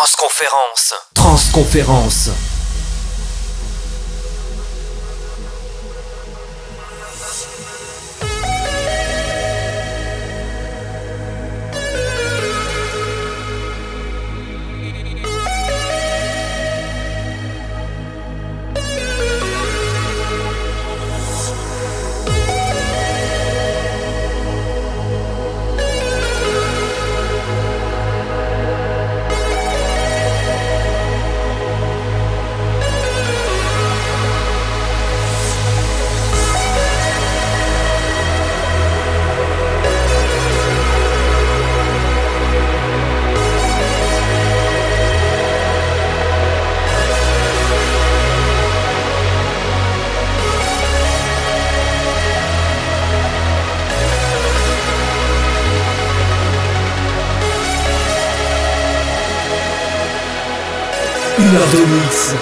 Transconférence. Transconférence. Une heure de mix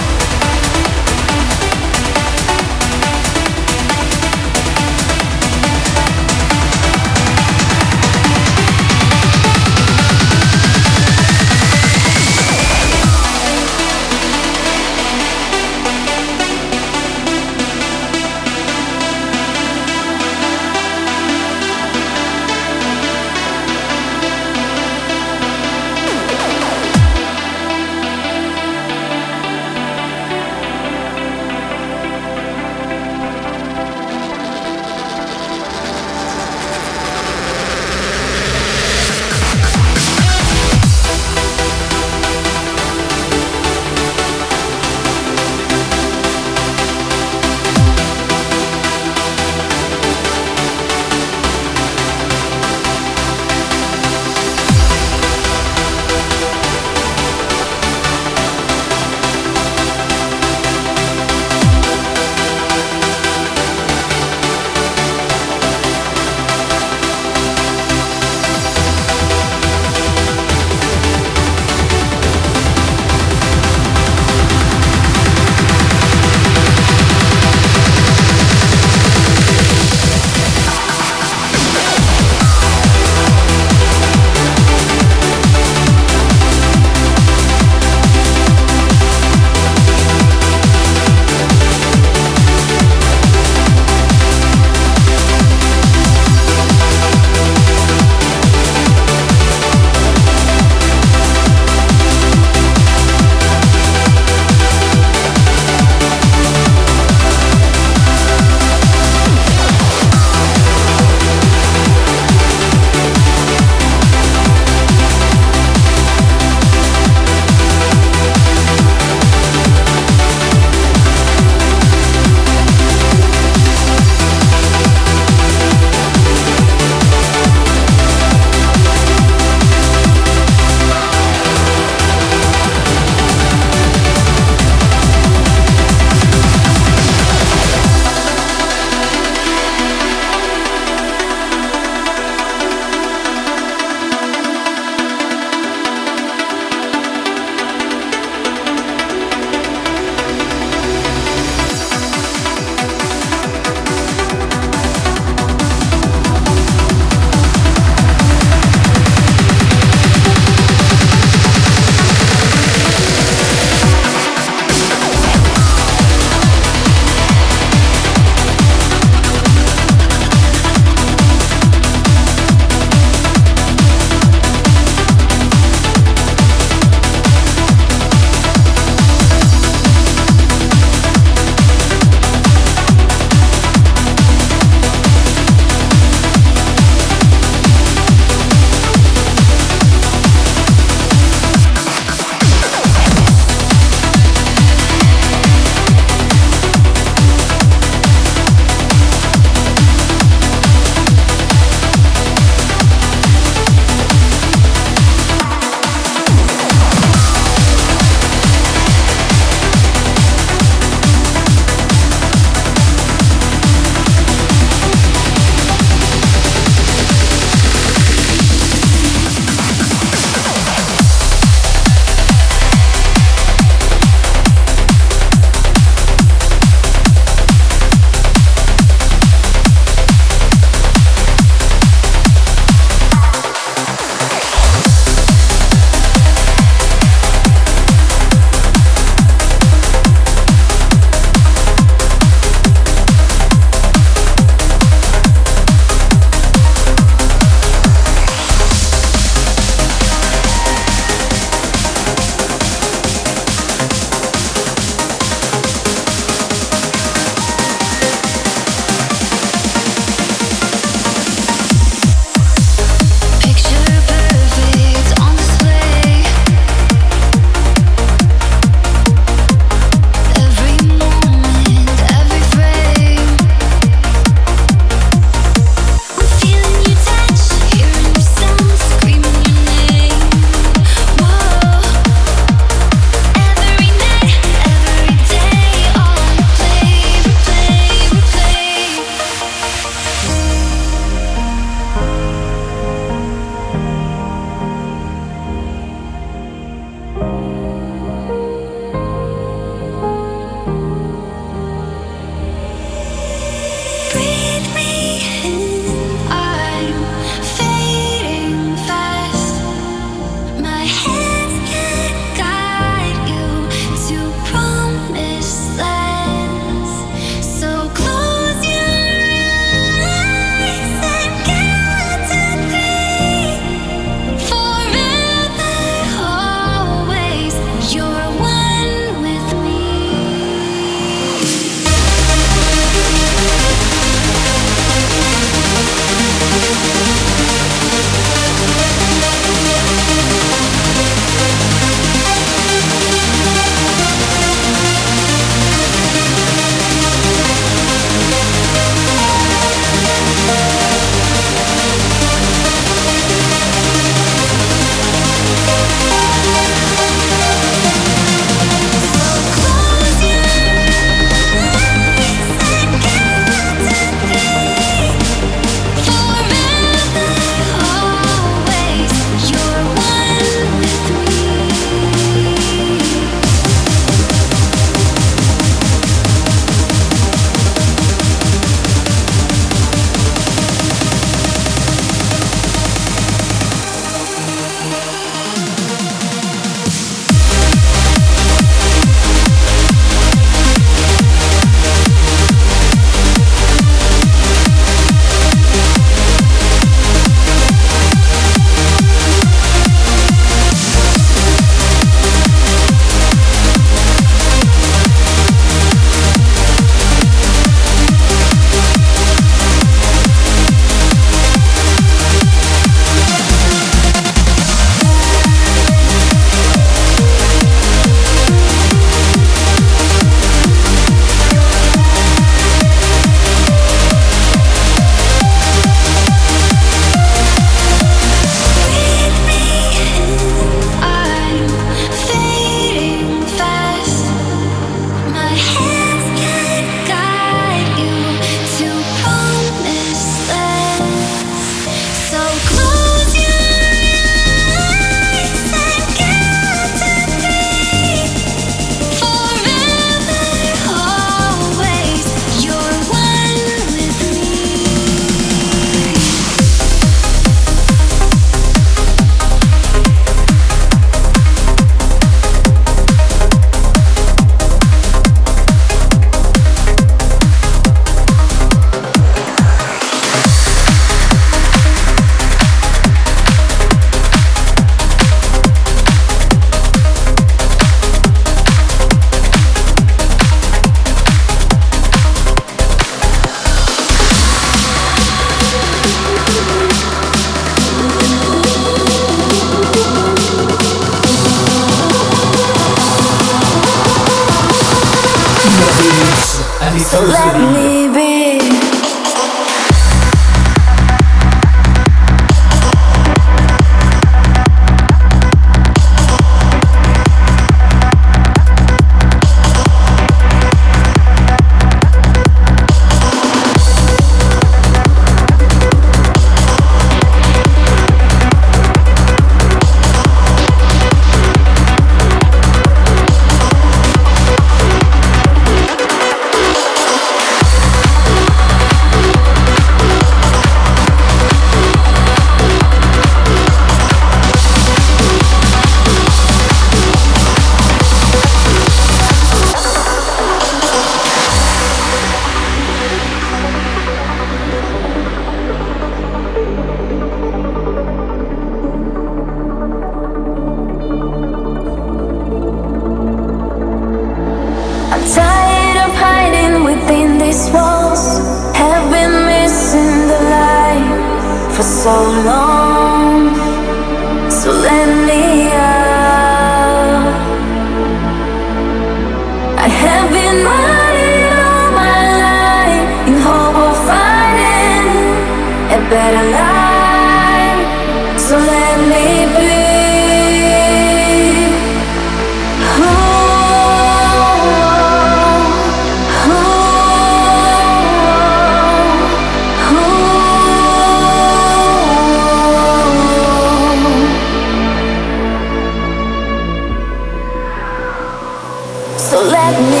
me.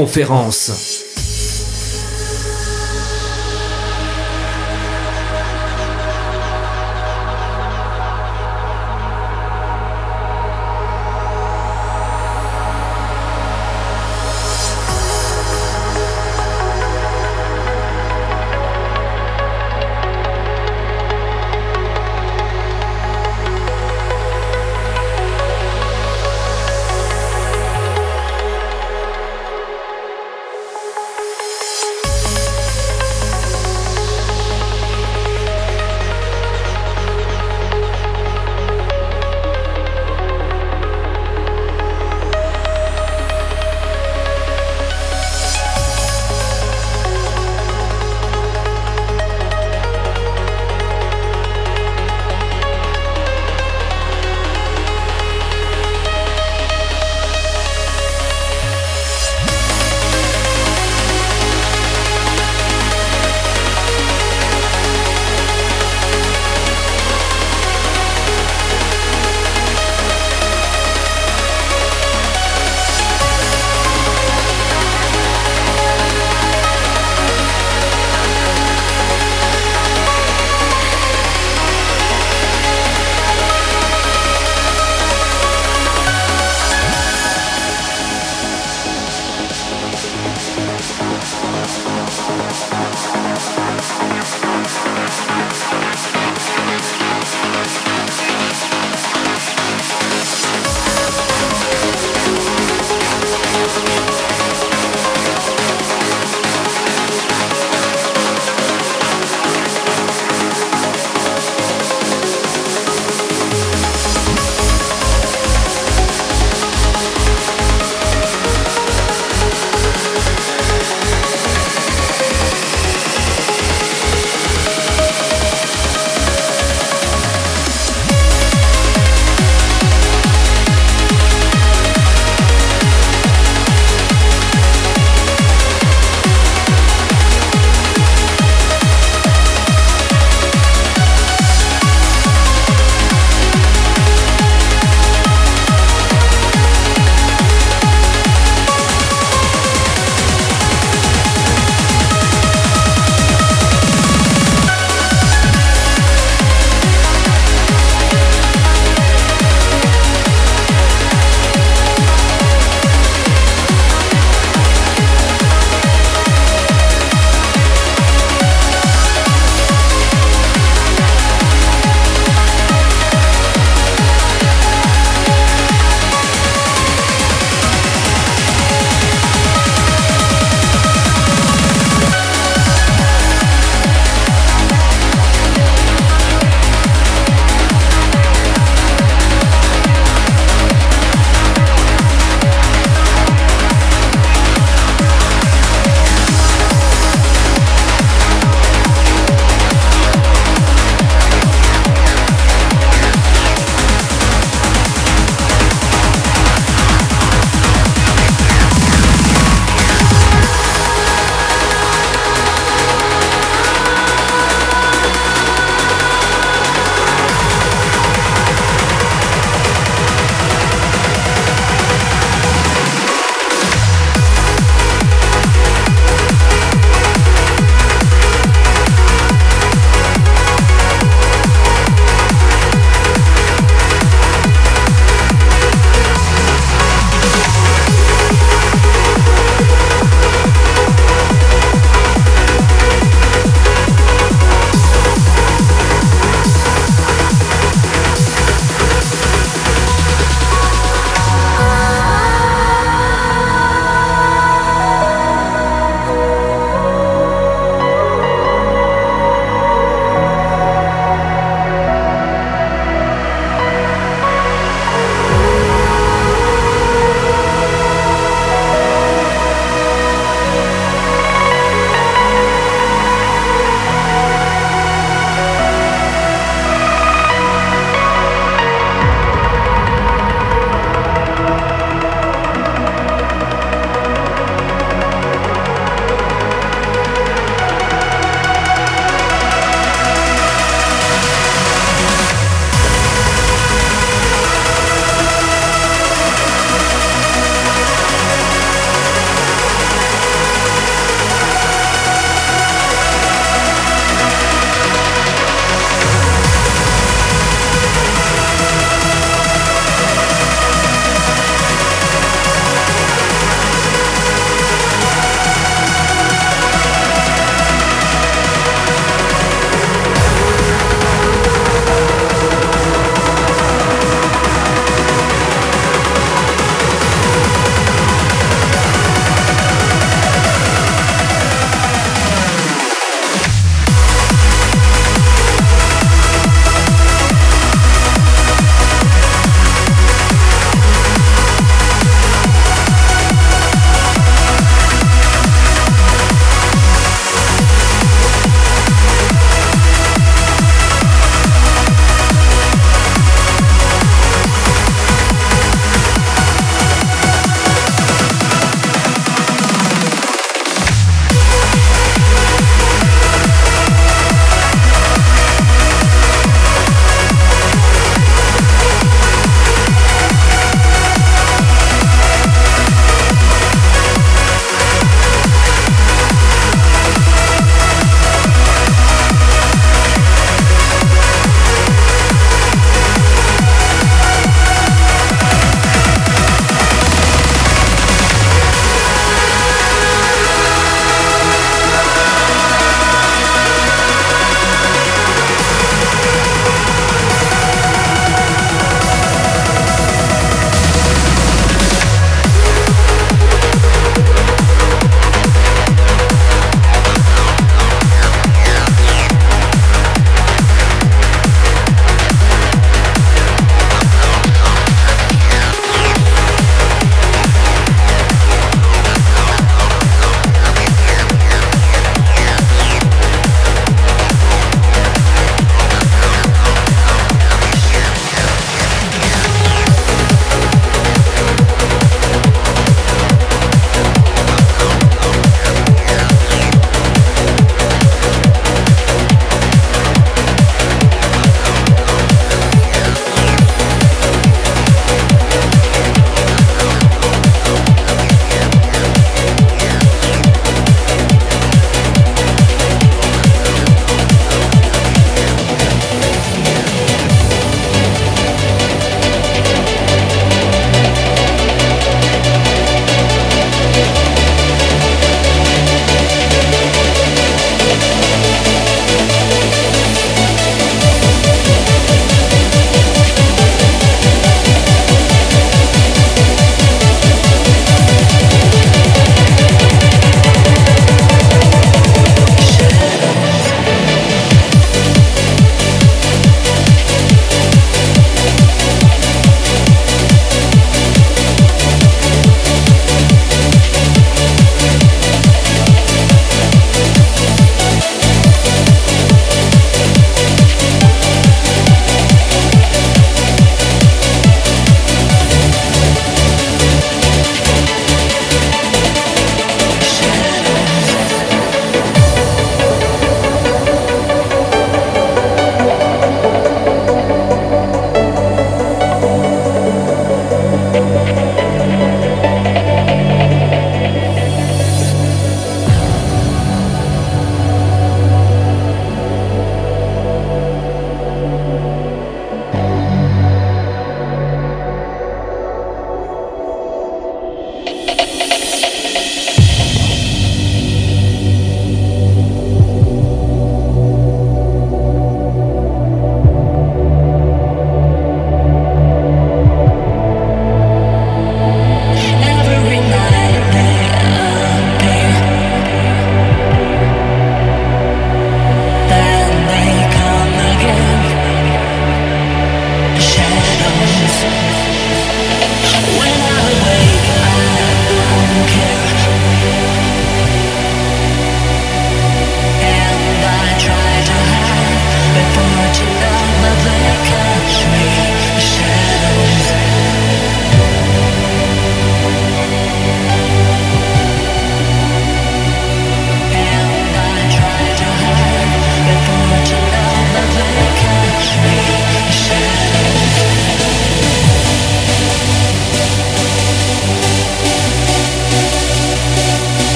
Transconférence.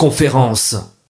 Transconférence.